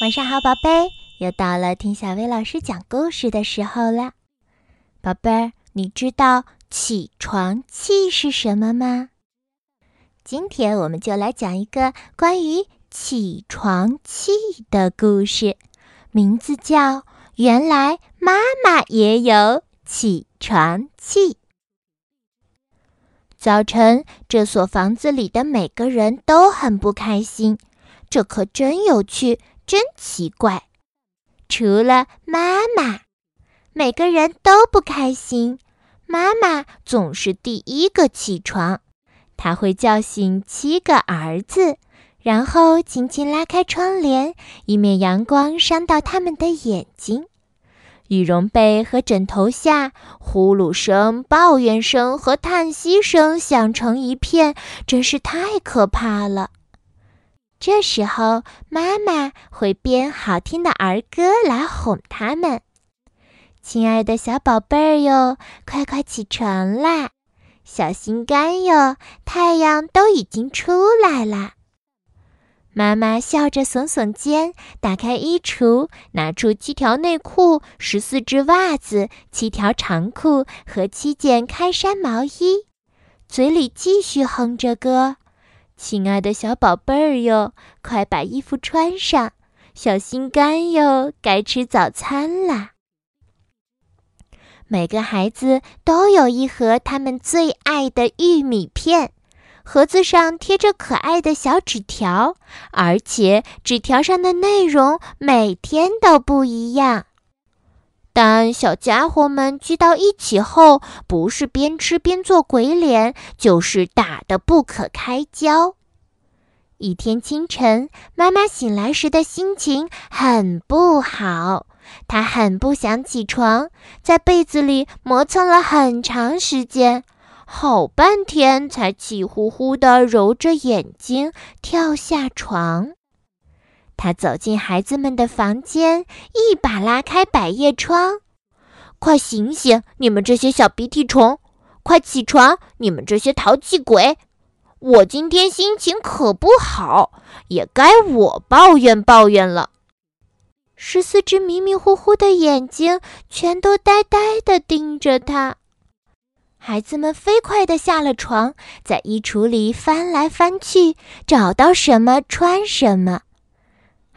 晚上好，宝贝，又到了听小薇老师讲故事的时候了。宝贝儿，你知道起床气是什么吗？今天我们就来讲一个关于起床气的故事，名字叫《原来妈妈也有起床气》。早晨，这所房子里的每个人都很不开心，这可真有趣。真奇怪，除了妈妈，每个人都不开心。妈妈总是第一个起床，她会叫醒七个儿子，然后轻轻拉开窗帘，以免阳光伤到他们的眼睛。羽绒被和枕头下，呼噜声、抱怨声和叹息声响成一片，真是太可怕了。这时候，妈妈会编好听的儿歌来哄他们。亲爱的小宝贝儿哟，快快起床啦！小心肝哟，太阳都已经出来了。妈妈笑着耸耸肩，打开衣橱，拿出七条内裤、十四只袜子、七条长裤和七件开衫毛衣，嘴里继续哼着歌。亲爱的小宝贝儿哟，快把衣服穿上！小心肝哟，该吃早餐啦！每个孩子都有一盒他们最爱的玉米片，盒子上贴着可爱的小纸条，而且纸条上的内容每天都不一样。但小家伙们聚到一起后，不是边吃边做鬼脸，就是打得不可开交。一天清晨，妈妈醒来时的心情很不好，她很不想起床，在被子里磨蹭了很长时间，好半天才气呼呼地揉着眼睛跳下床。他走进孩子们的房间，一把拉开百叶窗：“快醒醒，你们这些小鼻涕虫！快起床，你们这些淘气鬼！我今天心情可不好，也该我抱怨抱怨了。”十四只迷迷糊糊的眼睛全都呆呆地盯着他。孩子们飞快地下了床，在衣橱里翻来翻去，找到什么穿什么。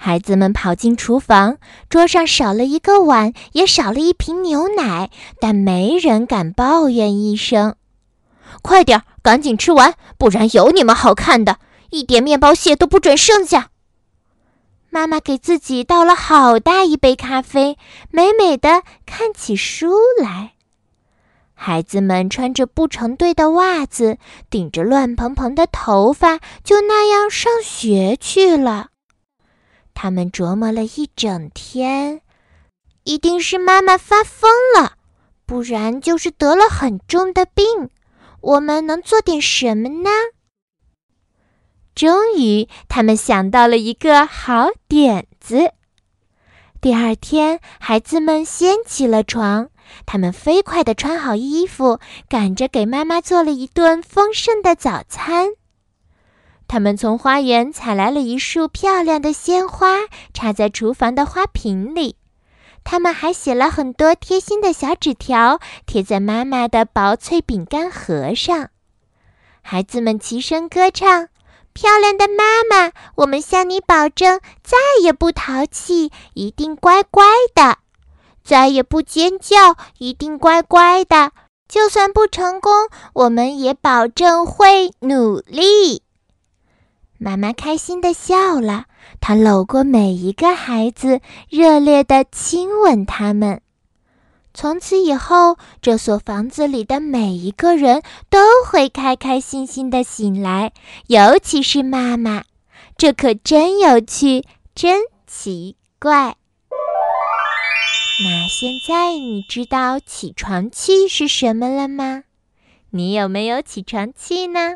孩子们跑进厨房，桌上少了一个碗，也少了一瓶牛奶，但没人敢抱怨一声。快点，赶紧吃完，不然有你们好看的，一点面包屑都不准剩下。妈妈给自己倒了好大一杯咖啡，美美的看起书来。孩子们穿着不成对的袜子，顶着乱蓬蓬的头发，就那样上学去了。他们琢磨了一整天，一定是妈妈发疯了，不然就是得了很重的病。我们能做点什么呢？终于，他们想到了一个好点子。第二天，孩子们先起了床，他们飞快地穿好衣服，赶着给妈妈做了一顿丰盛的早餐。他们从花园采来了一束漂亮的鲜花，插在厨房的花瓶里。他们还写了很多贴心的小纸条，贴在妈妈的薄脆饼干盒上。孩子们齐声歌唱：“漂亮的妈妈，我们向你保证，再也不淘气，一定乖乖的；再也不尖叫，一定乖乖的。就算不成功，我们也保证会努力。”妈妈开心的笑了，她搂过每一个孩子，热烈的亲吻他们。从此以后，这所房子里的每一个人都会开开心心的醒来，尤其是妈妈。这可真有趣，真奇怪。那现在你知道起床气是什么了吗？你有没有起床气呢？